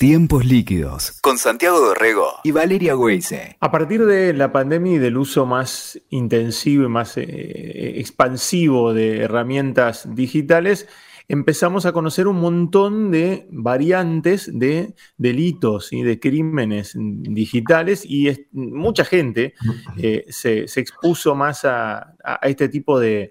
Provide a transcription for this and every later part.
Tiempos líquidos con Santiago Dorrego y Valeria Weise. A partir de la pandemia y del uso más intensivo y más eh, expansivo de herramientas digitales, empezamos a conocer un montón de variantes de delitos y de crímenes digitales y mucha gente eh, se, expuso más a, este tipo de,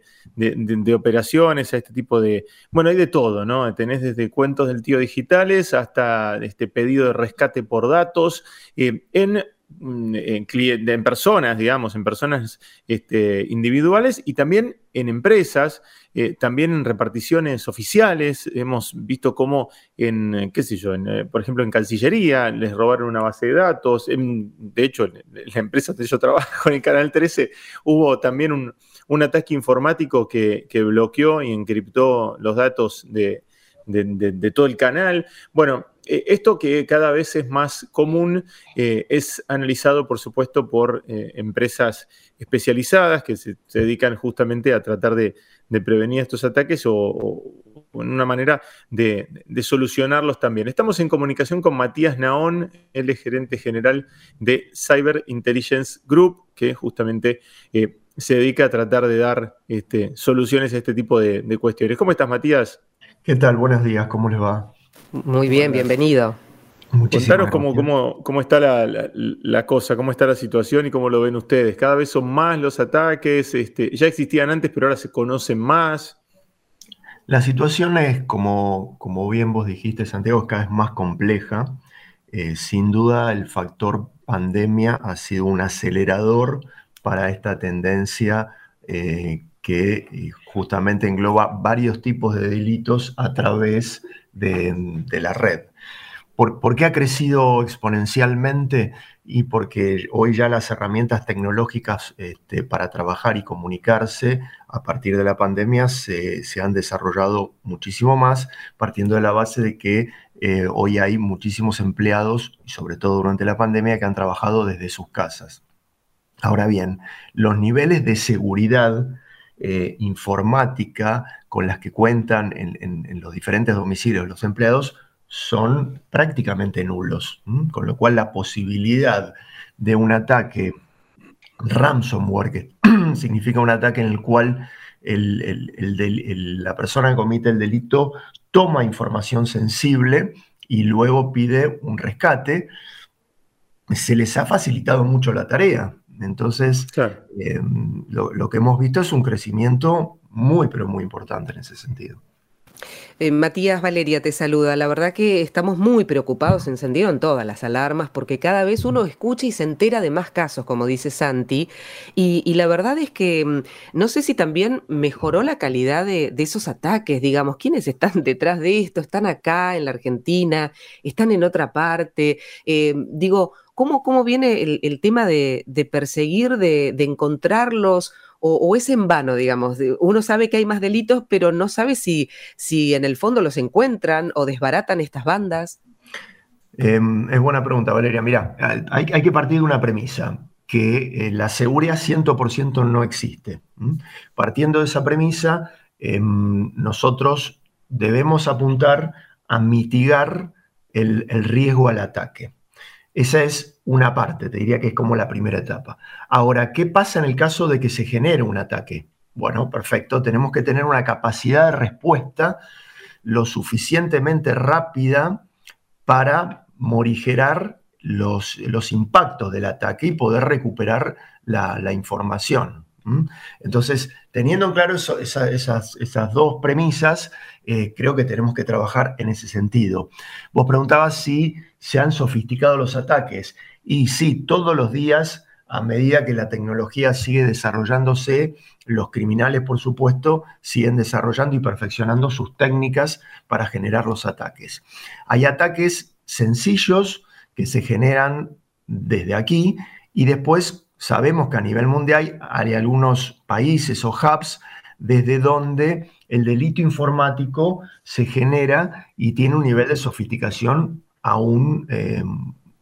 operaciones, a este tipo de... Bueno, hay de todo, ¿no? Tenés desde cuentos del tío digitales hasta este pedido de rescate por datos. Eh, en Mm, en, personas, digamos, en personas este, individuales y también en empresas, eh, también en reparticiones oficiales. Hemos visto cómo en, qué sé yo, eh, por ejemplo, en Cancillería les robaron una base de datos. de hecho, en la empresa donde yo trabajo, en el Canal 13, hubo también un, ataque informático que, bloqueó y encriptó los datos de, todo el canal. Bueno, esto que cada vez es más común eh, es analizado, por supuesto, por eh, empresas especializadas que se, dedican justamente a tratar de, prevenir estos ataques o, en una manera de, solucionarlos también. Estamos en comunicación con Matías Naón, él es gerente general de Cyber Intelligence Group, que justamente se dedica a tratar de dar este, soluciones a este tipo de, de cuestiones. ¿Cómo estás, Matías? ¿Qué tal? Buenos días, ¿cómo les va? Muy bien, bienvenido. Contanos cómo, cómo, cómo, está la, cosa, cómo está la situación y cómo lo ven ustedes. Cada vez son más los ataques, este, ya existían antes, pero ahora se conocen más. La situación es, como, como bien vos dijiste, Santiago, es cada vez más compleja. Eh, sin duda, el factor pandemia ha sido un acelerador para esta tendencia eh, que eh, justamente engloba varios tipos de delitos a través de, la red. ¿Por, qué ha crecido exponencialmente? Y porque hoy ya las herramientas tecnológicas este, para trabajar y comunicarse a partir de la pandemia se, han desarrollado muchísimo más, partiendo de la base de que eh, hoy hay muchísimos empleados, sobre todo durante la pandemia, que han trabajado desde sus casas. Ahora bien, los niveles de seguridad eh, informática con las que cuentan en, los diferentes domicilios los empleados son prácticamente nulos, con lo cual la posibilidad de un ataque ransomware, que significa un ataque en el cual la persona que comete el delito toma información sensible y luego pide un rescate, se les ha facilitado mucho la tarea. Entonces, em, lo, que hemos visto es un crecimiento muy, pero muy importante en ese sentido. Eh, Matías Valeria te saluda. La verdad que estamos muy preocupados, se encendieron todas las alarmas porque cada vez uno escucha y se entera de más casos, como dice Santi. Y, la verdad es que mm, no sé si también mejoró la calidad de, esos ataques, digamos, ¿quiénes están detrás de esto? ¿Están acá en la Argentina? ¿Están en otra parte? Eh, digo, ¿Cómo, viene el, tema de, perseguir, de, encontrarlos? O, es en vano, digamos? Uno sabe que hay más delitos, pero no sabe si, si en el fondo los encuentran o desbaratan estas bandas. Em, es buena pregunta, Valeria. Mira, hay, que partir de una premisa, que eh, la seguridad 100% no existe. Partiendo de esa premisa, em, nosotros debemos apuntar a mitigar el riesgo al ataque. Esa es una parte, te diría que es como la primera etapa. Ahora, ¿qué pasa en el caso de que se genere un ataque? Bueno, perfecto, tenemos que tener una capacidad de respuesta lo suficientemente rápida para morigerar los, los impactos del ataque y poder recuperar la, información. Entonces, teniendo claro esas, esas, dos premisas, eh, creo que tenemos que trabajar en ese sentido. Vos preguntabas si se han sofisticado los ataques. Y sí, todos los días, a medida que la tecnología sigue desarrollándose, los criminales, por supuesto, siguen desarrollando y perfeccionando sus técnicas para generar los ataques. Hay ataques sencillos que se generan desde aquí y después sabemos que a nivel mundial hay algunos países o hubs desde donde el delito informático se genera y tiene un nivel de sofisticación aún eh,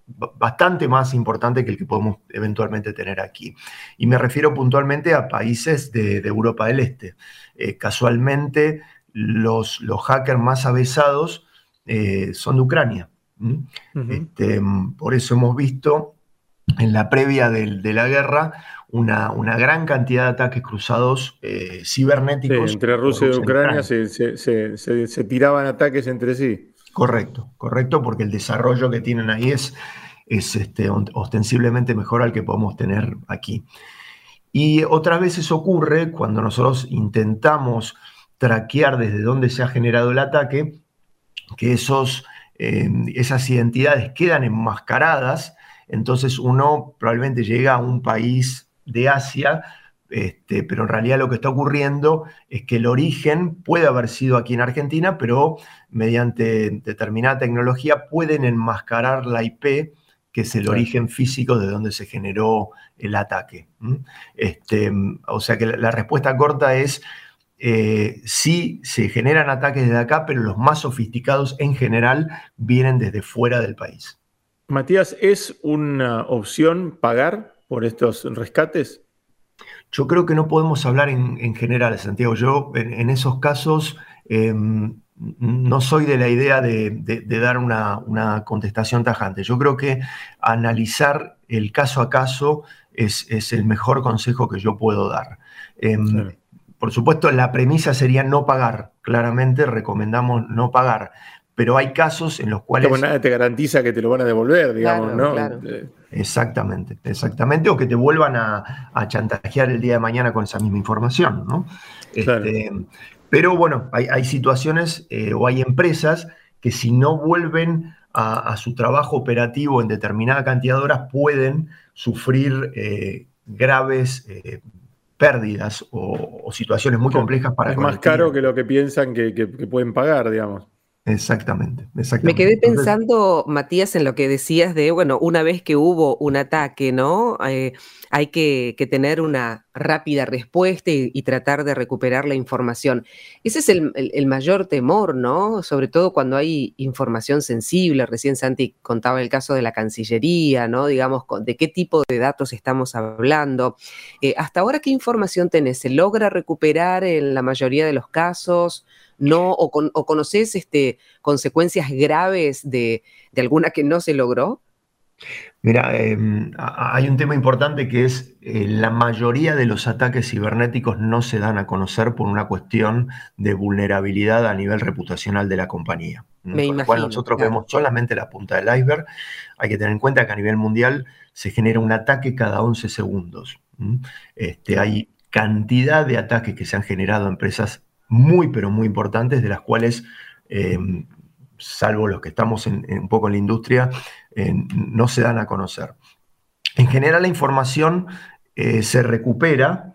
bastante más importante que el que podemos eventualmente tener aquí. Y me refiero puntualmente a países de, Europa del Este. Eh, casualmente, los, los, hackers más avesados eh, son de Ucrania. Este, por eso hemos visto en la previa de, la guerra una, una, gran cantidad de ataques cruzados eh, cibernéticos. entre Rusia y Ucrania se, tiraban ataques entre sí. Correcto, correcto, porque el desarrollo que tienen ahí es, es este, ostensiblemente mejor al que podemos tener aquí. Y otras veces ocurre cuando nosotros intentamos traquear desde dónde se ha generado el ataque, que esos, eh, esas identidades quedan enmascaradas, entonces uno probablemente llega a un país de Asia, este, pero en realidad lo que está ocurriendo es que el origen puede haber sido aquí en Argentina, pero mediante determinada tecnología pueden enmascarar la IP, que es el origen físico de donde se generó el ataque. Este, o sea que la respuesta corta es eh, sí se generan ataques desde acá, pero los más sofisticados en general vienen desde fuera del país. Matías, ¿es una opción pagar por estos rescates? Yo creo que no podemos hablar en, general, Santiago. Yo en, esos casos em, no soy de la idea de, dar una, contestación tajante. Yo creo que analizar el caso a caso es, el mejor consejo que yo puedo dar. Em, por supuesto, la premisa sería no pagar. Claramente recomendamos no pagar. Pero hay casos en los cuales. nada te garantiza que te lo van a devolver, digamos, ¿no? Eh, exactamente, exactamente. O que te vuelvan a, chantajear el día de mañana con esa misma información, ¿no? Este, pero bueno, hay, situaciones eh, o hay empresas que si no vuelven a, su trabajo operativo en determinada cantidad de horas pueden sufrir eh, graves pérdidas o, situaciones muy complejas para... Es más caro que lo que piensan que, pueden pagar, digamos. Exactamente, exactamente. Me quedé pensando, Matías, en lo que decías de, bueno, una vez que hubo un ataque, ¿no? Eh, hay que, tener una rápida respuesta y, tratar de recuperar la información. Ese es el, mayor temor, ¿no? Sobre todo cuando hay información sensible. Recién Santi contaba el caso de la Cancillería, ¿no? Digamos, de qué tipo de datos estamos hablando. Eh, hasta ahora, ¿qué información tenés? ¿Se logra recuperar en la mayoría de los casos? ¿No? ¿O, conoces este, consecuencias graves de, de alguna que no se logró? Mira, em, hay un tema importante que es eh, la mayoría de los ataques cibernéticos no se dan a conocer por una cuestión de vulnerabilidad a nivel reputacional de la compañía. Me lo cual nosotros vemos solamente la punta del iceberg. Hay que tener en cuenta que a nivel mundial se genera un ataque cada 11 segundos. Este, hay cantidad de ataques que se han generado a empresas muy, pero muy importantes, de las cuales em, salvo los que estamos un poco en la industria, eh, no se dan a conocer. En general la información eh, se recupera,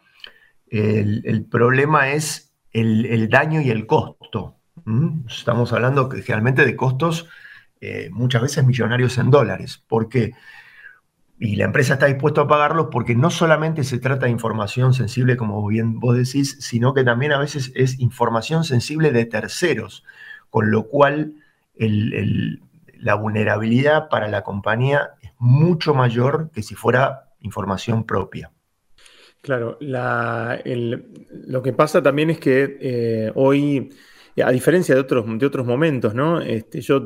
el, problema es el, daño y el costo. Estamos hablando generalmente de costos eh, muchas veces millonarios en dólares. ¿Por qué? Y la empresa está dispuesta a pagarlos porque no solamente se trata de información sensible, como bien vos decís, sino que también a veces es información sensible de terceros, con lo cual la vulnerabilidad para la compañía es mucho mayor que si fuera información propia. Claro, lo que pasa también es que eh, hoy, a diferencia de otros, de otros momentos, ¿no? Este, yo,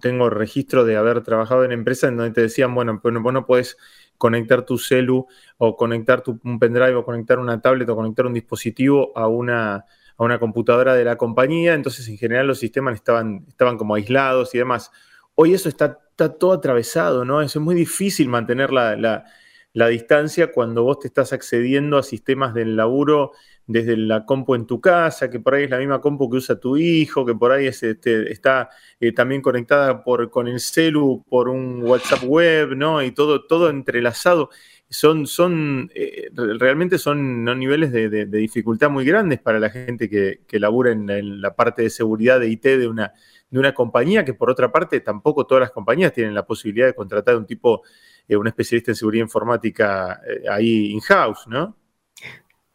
tengo registro de haber trabajado en empresas en donde te decían, bueno, pues vos no puedes conectar tu celu o conectar tu, un pendrive o conectar una tablet o conectar un dispositivo a una, a una computadora de la compañía, entonces en general los sistemas estaban, estaban como aislados y demás. Hoy eso está, todo atravesado, ¿no? Es muy difícil mantener la, distancia cuando vos te estás accediendo a sistemas del laburo desde la compu en tu casa, que por ahí es la misma compu que usa tu hijo, que por ahí este, está eh, también conectada por, con el celu por un WhatsApp web, ¿no? Y todo, todo entrelazado son, son eh, realmente son niveles de, dificultad muy grandes para la gente que, que labura en, la parte de seguridad de IT de una, de una compañía, que por otra parte tampoco todas las compañías tienen la posibilidad de contratar un tipo, eh, un especialista en seguridad informática eh, ahí in-house, ¿no?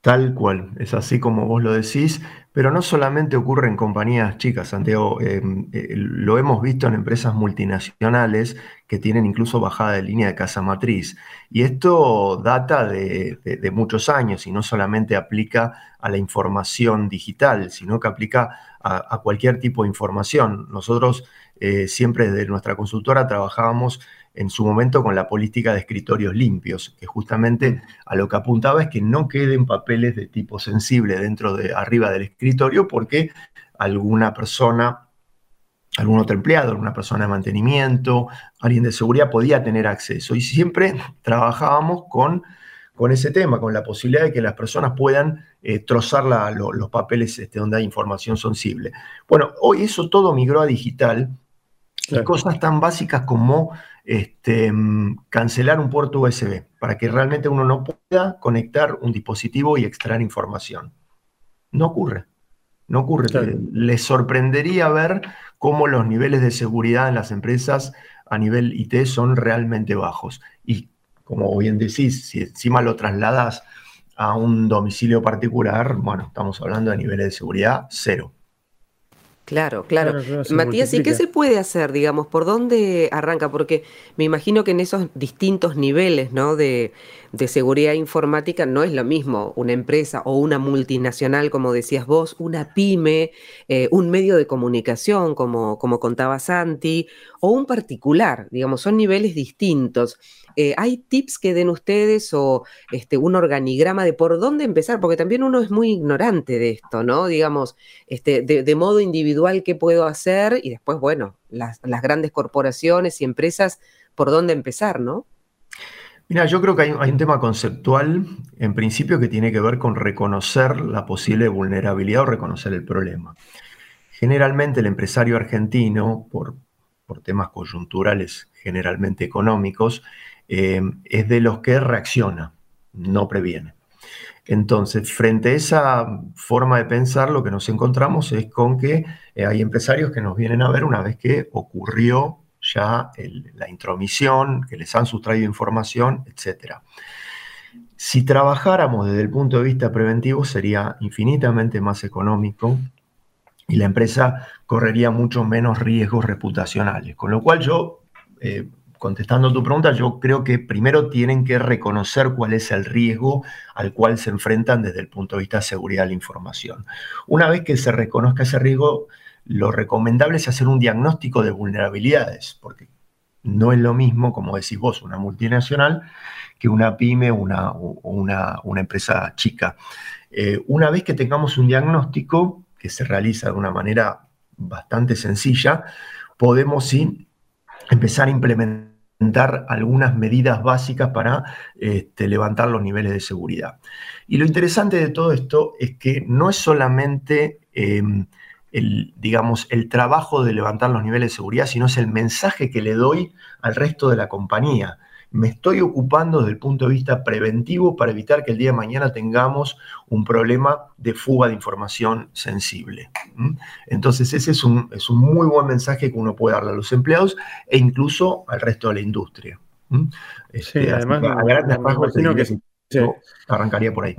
Tal cual, es así como vos lo decís, pero no solamente ocurre en compañías chicas, Santiago, eh, eh, lo hemos visto en empresas multinacionales que tienen incluso bajada de línea de casa matriz. Y esto data de, muchos años y no solamente aplica a la información digital, sino que aplica a, cualquier tipo de información. Nosotros eh, siempre desde nuestra consultora trabajábamos en su momento con la política de escritorios limpios, que justamente a lo que apuntaba es que no queden papeles de tipo sensible dentro de arriba del escritorio porque alguna persona, algún otro empleado, alguna persona de mantenimiento, alguien de seguridad podía tener acceso. Y siempre trabajábamos con, con ese tema, con la posibilidad de que las personas puedan eh, trozar los papeles este, donde hay información sensible. Bueno, hoy eso todo migró a digital. Y cosas tan básicas como este, mm, cancelar un puerto USB para que realmente uno no pueda conectar un dispositivo y extraer información. No ocurre. No ocurre. Les sorprendería ver cómo los niveles de seguridad en las empresas a nivel IT son realmente bajos. Y como bien decís, si encima lo trasladas a un domicilio particular, bueno, estamos hablando de niveles de seguridad cero. Claro, claro. Matías, ¿y qué se puede hacer, digamos? ¿Por dónde arranca? Porque me imagino que en esos distintos niveles ¿no? de, seguridad informática no es lo mismo una empresa o una multinacional, como decías vos, una pyme, eh, un medio de comunicación, como, como contaba Santi, o un particular, digamos, son niveles distintos. Eh, ¿Hay tips que den ustedes o este, un organigrama de por dónde empezar? Porque también uno es muy ignorante de esto, ¿no? Digamos, este, de, modo individual, ¿qué puedo hacer? Y después, bueno, las, grandes corporaciones y empresas, ¿por dónde empezar, no? Mira, yo creo que hay, hay, un tema conceptual, en principio, que tiene que ver con reconocer la posible vulnerabilidad o reconocer el problema. Generalmente el empresario argentino, por, por temas coyunturales generalmente económicos, eh, es de los que reacciona, no previene. Entonces, frente a esa forma de pensar, lo que nos encontramos es con que eh, hay empresarios que nos vienen a ver una vez que ocurrió ya la intromisión, que les han sustraído información, etc. Si trabajáramos desde el punto de vista preventivo, sería infinitamente más económico y la empresa correría mucho menos riesgos reputacionales. Con lo cual yo eh, contestando tu pregunta, yo creo que primero tienen que reconocer cuál es el riesgo al cual se enfrentan desde el punto de vista de seguridad de la información. Una vez que se reconozca ese riesgo, lo recomendable es hacer un diagnóstico de vulnerabilidades, porque no es lo mismo, como decís vos, una multinacional que una pyme o una, una, empresa chica. Eh, una vez que tengamos un diagnóstico que se realiza de una manera bastante sencilla, podemos empezar a implementar algunas medidas básicas para este, levantar los niveles de seguridad. Y lo interesante de todo esto es que no es solamente em, el, digamos, el trabajo de levantar los niveles de seguridad, sino es el mensaje que le doy al resto de la compañía me estoy ocupando desde el punto de vista preventivo para evitar que el día de mañana tengamos un problema de fuga de información sensible. Entonces ese es un, es un muy buen mensaje que uno puede darle a los empleados e incluso al resto de la industria. Este, además, que, arrancaría por ahí.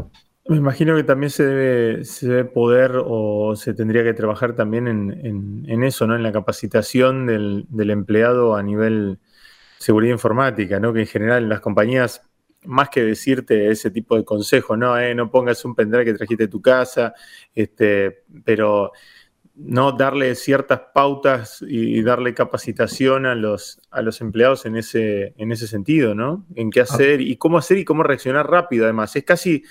Me imagino que también se debe, se poder o se tendría que trabajar también en, eso, ¿no? En la capacitación del, del empleado a nivel seguridad informática, ¿no? Que en general en las compañías, más que decirte ese tipo de consejo, no, eh, no pongas un pendrive que trajiste de tu casa, este, pero no darle ciertas pautas y darle capacitación a los, a los empleados en ese, en ese sentido, ¿no? En qué hacer y cómo hacer y cómo reaccionar rápido, además. Es casi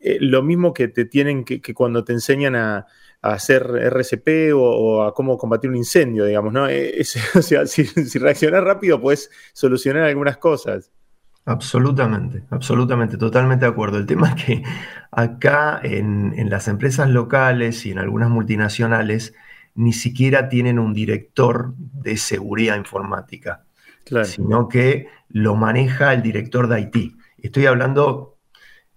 eh, lo mismo que te tienen que cuando te enseñan a, a hacer RCP o, a cómo combatir un incendio, digamos, ¿no? Eh, o sea, si, reaccionas rápido, puedes solucionar algunas cosas. Absolutamente, absolutamente, totalmente de acuerdo. El tema es que acá en, las empresas locales y en algunas multinacionales ni siquiera tienen un director de seguridad informática, sino que lo maneja el director de IT. Estoy hablando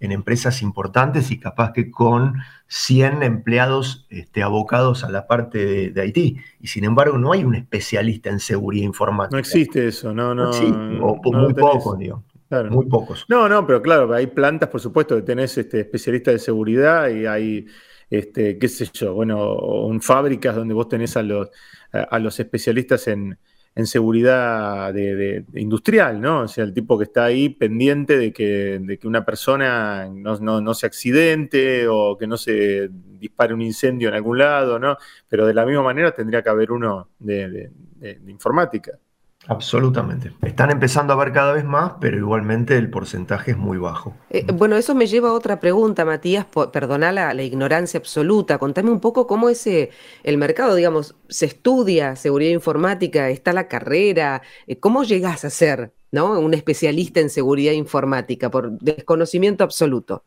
en empresas importantes y capaz que con 100 empleados este, abocados a la parte de, de, Haití. Y sin embargo, no hay un especialista en seguridad informática. No existe eso, no, no. o, muy pocos, digo. Muy pocos. No, no, pero claro, hay plantas, por supuesto, que tenés este, especialistas de seguridad y hay, este, qué sé yo, bueno, en fábricas donde vos tenés a los, a los especialistas en, en seguridad de, industrial, ¿no? O sea, el tipo que está ahí pendiente de que, de que una persona no, se accidente o que no se dispare un incendio en algún lado, ¿no? Pero de la misma manera tendría que haber uno de informática. Absolutamente. Están empezando a ver cada vez más, pero igualmente el porcentaje es muy bajo. Eh, bueno, eso me lleva a otra pregunta, Matías. Perdona la, ignorancia absoluta. Contame un poco cómo es eh, el mercado, digamos, se estudia seguridad informática, está la carrera. Eh, ¿Cómo llegas a ser ¿no? un especialista en seguridad informática por desconocimiento absoluto?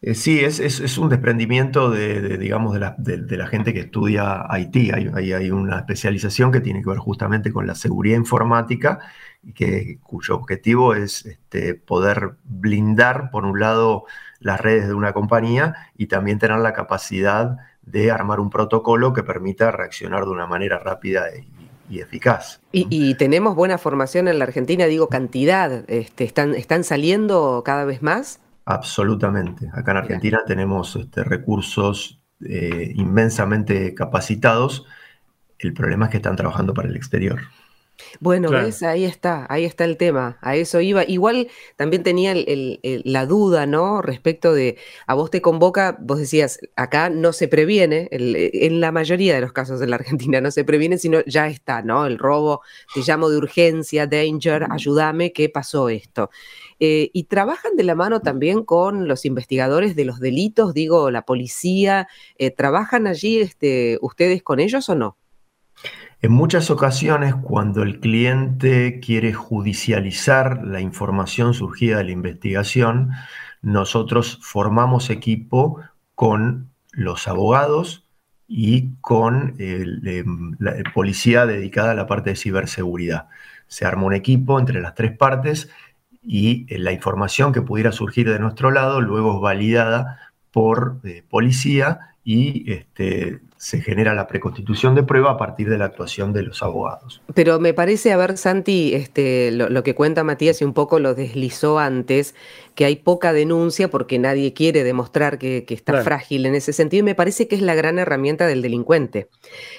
Eh, sí, es, un desprendimiento de, digamos, de la, gente que estudia IT. Hay, hay, una especialización que tiene que ver justamente con la seguridad informática, y que, cuyo objetivo es este, poder blindar, por un lado, las redes de una compañía y también tener la capacidad de armar un protocolo que permita reaccionar de una manera rápida y, eficaz. Y, tenemos buena formación en la Argentina, digo cantidad, este, están, ¿están saliendo cada vez más? Absolutamente. Acá en Argentina tenemos este, recursos eh, inmensamente capacitados. El problema es que están trabajando para el exterior. Bueno, ahí está, ahí está el tema, a eso iba. Igual también tenía la duda, ¿no? Respecto de, a vos te convoca, vos decías, acá no se previene, en la mayoría de los casos en la Argentina no se previene, sino ya está, ¿no? El robo, te llamo de urgencia, danger, ayúdame, ¿qué pasó esto? Eh, y trabajan de la mano también con los investigadores de los delitos, digo, la policía, eh, ¿trabajan allí este, ustedes con ellos o no? En muchas ocasiones, cuando el cliente quiere judicializar la información surgida de la investigación, nosotros formamos equipo con los abogados y con la policía dedicada a la parte de ciberseguridad. Se arma un equipo entre las tres partes y eh, la información que pudiera surgir de nuestro lado luego es validada por eh, policía y este, se genera la preconstitución de prueba a partir de la actuación de los abogados. Pero me parece, a ver, Santi, este, lo, que cuenta Matías y un poco lo deslizó antes, que hay poca denuncia porque nadie quiere demostrar que, está frágil en ese sentido, y me parece que es la gran herramienta del delincuente.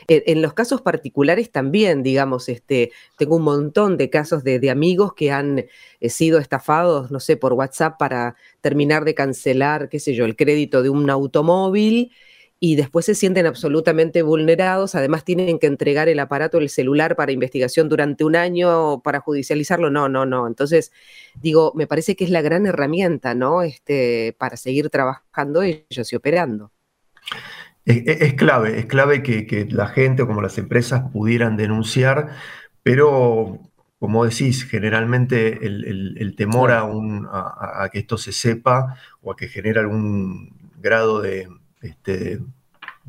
En, los casos particulares también, digamos, este, tengo un montón de casos de, de amigos que han eh, sido estafados, no sé, por WhatsApp para terminar de cancelar, qué sé yo, el crédito de un automóvil y después se sienten absolutamente vulnerados, además tienen que entregar el aparato, el celular para investigación durante un año para judicializarlo, no, no, no. Entonces, digo, me parece que es la gran herramienta, ¿no? Este, para seguir trabajando ellos y operando. Es, clave, es clave que, la gente o como las empresas pudieran denunciar, pero como decís, generalmente el, temor a, a, que esto se sepa o a que genere algún grado de, este,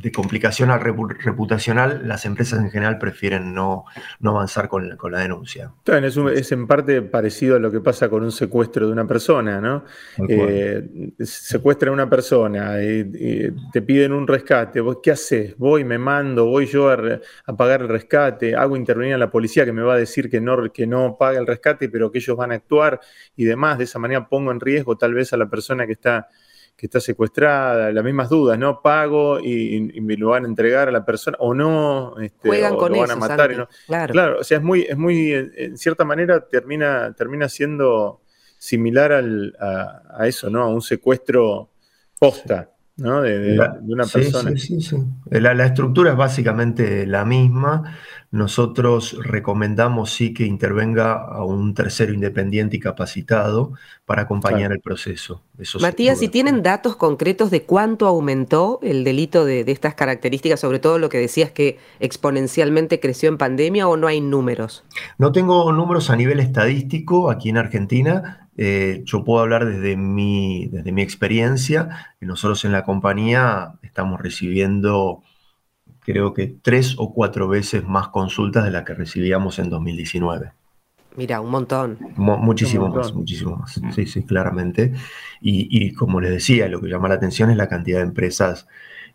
de complicación reputacional, las empresas en general prefieren no, no avanzar con, la denuncia. Es, en parte parecido a lo que pasa con un secuestro de una persona, ¿no? Eh, secuestran a una persona, te piden un rescate, ¿vos qué haces? Voy, me mando, voy yo a, pagar el rescate, hago intervenir a la policía que me va a decir que no, que no paga el rescate, pero que ellos van a actuar y demás. De esa manera pongo en riesgo tal vez a la persona que está que está secuestrada, las mismas dudas, ¿no? Pago y, me lo van a entregar a la persona o no, este, Juegan o con lo van a matar. no. claro. o sea, es muy, es muy, en cierta manera termina, termina siendo similar al, a, eso, ¿no? A un secuestro posta. ¿No? De, una persona. Sí, sí, sí. La, la, estructura es básicamente la misma. Nosotros recomendamos sí que intervenga a un tercero independiente y capacitado para acompañar el proceso. Matías, si tienen datos concretos de cuánto aumentó el delito de, estas características, sobre todo lo que decías que exponencialmente creció en pandemia o no hay números? No tengo números a nivel estadístico aquí en Argentina. Eh, yo puedo hablar desde mi, desde mi experiencia. Nosotros en la compañía estamos recibiendo creo que tres o cuatro veces más consultas de las que recibíamos en 2019. Mira, un montón. muchísimo más, muchísimo más. Sí, sí, claramente. Y, como les decía, lo que llama la atención es la cantidad de empresas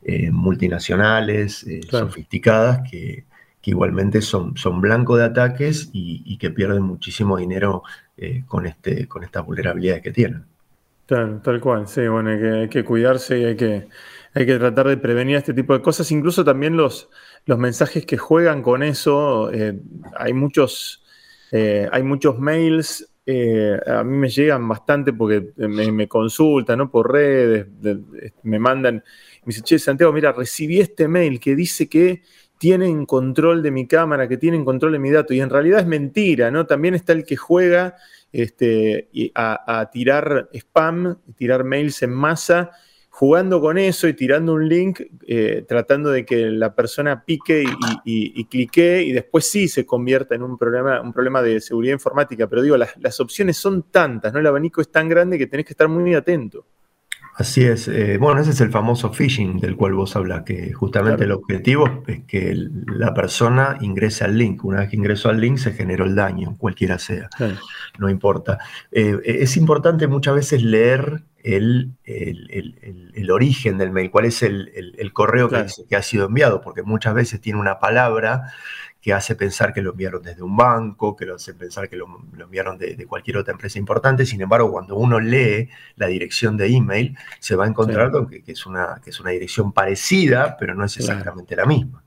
eh, multinacionales, eh, sofisticadas, que, igualmente son, son blanco de ataques y, que pierden muchísimo dinero eh, con, este, con estas vulnerabilidades que tienen. Tal, tal cual, sí, bueno, hay que, cuidarse y hay que hay que tratar de prevenir este tipo de cosas. Incluso también los, los mensajes que juegan con eso, eh, hay, muchos, eh, hay muchos mails, a mí me llegan bastante porque me, consultan ¿no? por redes, me mandan, me dicen, che, Santiago, mira, recibí este mail que dice que tienen control de mi cámara, que tienen control de mi dato, y en realidad es mentira, ¿no? También está el que juega este, a, tirar spam, tirar mails en masa, jugando con eso y tirando un link, eh, tratando de que la persona pique y, clique y después sí se convierta en un problema, un problema de seguridad informática. Pero digo, las, las opciones son tantas, ¿no? El abanico es tan grande que tenés que estar muy atento. Así es. Eh, bueno, ese es el famoso phishing del cual vos hablas, que justamente el objetivo es que la persona ingrese al link. Una vez que ingresó al link se generó el daño, cualquiera sea. No importa. Eh, es importante muchas veces leer el, origen del mail, cuál es el, correo que ha sido enviado, porque muchas veces tiene una palabra que hace pensar que lo enviaron desde un banco, que lo hace pensar que lo, enviaron de, cualquier otra empresa importante. Sin embargo, cuando uno lee la dirección de email, se va a encontrar con que, es una, que es una dirección parecida, pero no es exactamente la misma.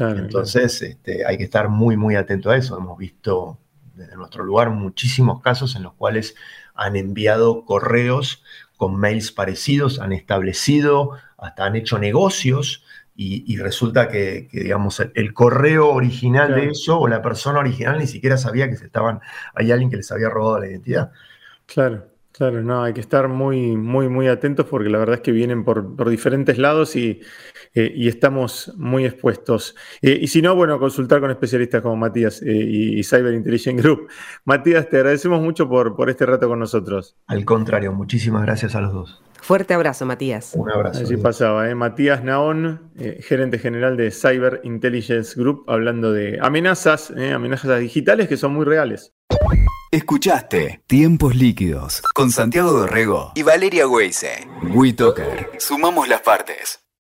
Entonces, este, hay que estar muy, muy atento a eso. Hemos visto desde nuestro lugar muchísimos casos en los cuales han enviado correos con mails parecidos, han establecido, hasta han hecho negocios y, resulta que, digamos, el, correo original de eso o la persona original ni siquiera sabía que se estaban, hay alguien que les había robado la identidad. Claro, claro, no, hay que estar muy, muy, muy atentos porque la verdad es que vienen por, diferentes lados y, eh, estamos muy expuestos. Eh, y si no, bueno, consultar con especialistas como Matías eh, y, Cyber Intelligence Group. Matías, te agradecemos mucho por, por este rato con nosotros. Al contrario, muchísimas gracias a los dos. Fuerte abrazo, Matías. Un abrazo. Así pasaba, ¿eh? Matías Naón, eh, gerente general de Cyber Intelligence Group, hablando de amenazas, ¿eh? amenazas digitales que son muy reales. Escuchaste Tiempos Líquidos con Santiago Dorrego y Valeria Weise. WeToker. Sumamos las partes.